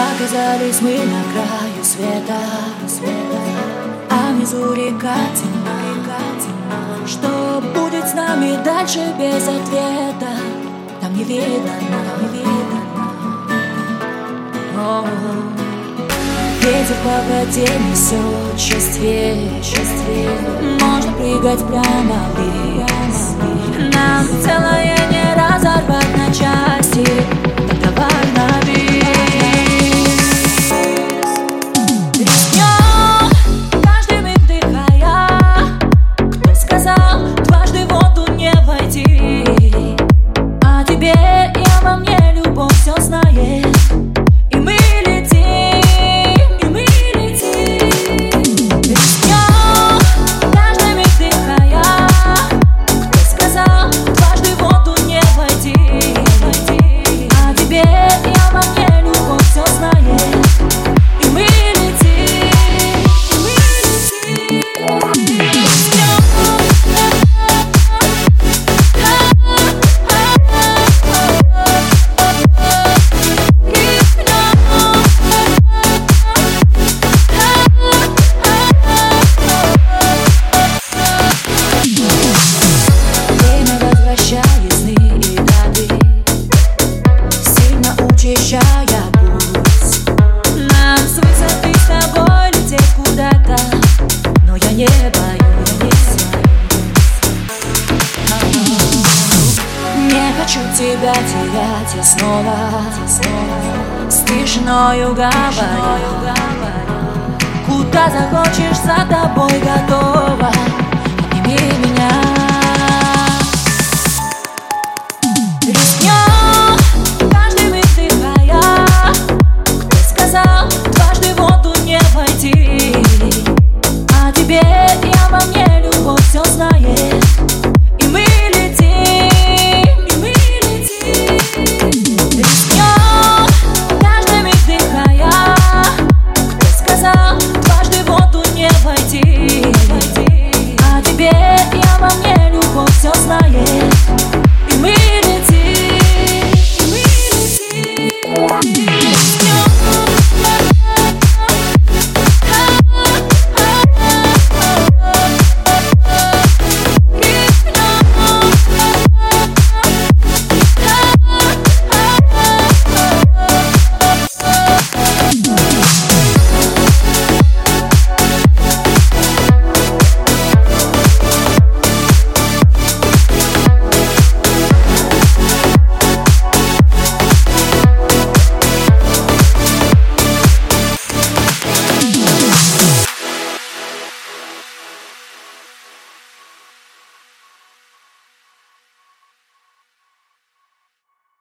Оказались мы на краю света, света. А внизу река темна, Что будет с нами дальше без ответа? Там не видно, нам не видно. О -о -о. Ветер по воде несет счастье, счастье Можно прыгать прямо вниз Нам целое хочу тебя терять я снова, Стишною говоря Куда захочешь, за тобой готова. Обними меня. А теперь я во мне любовь все знает.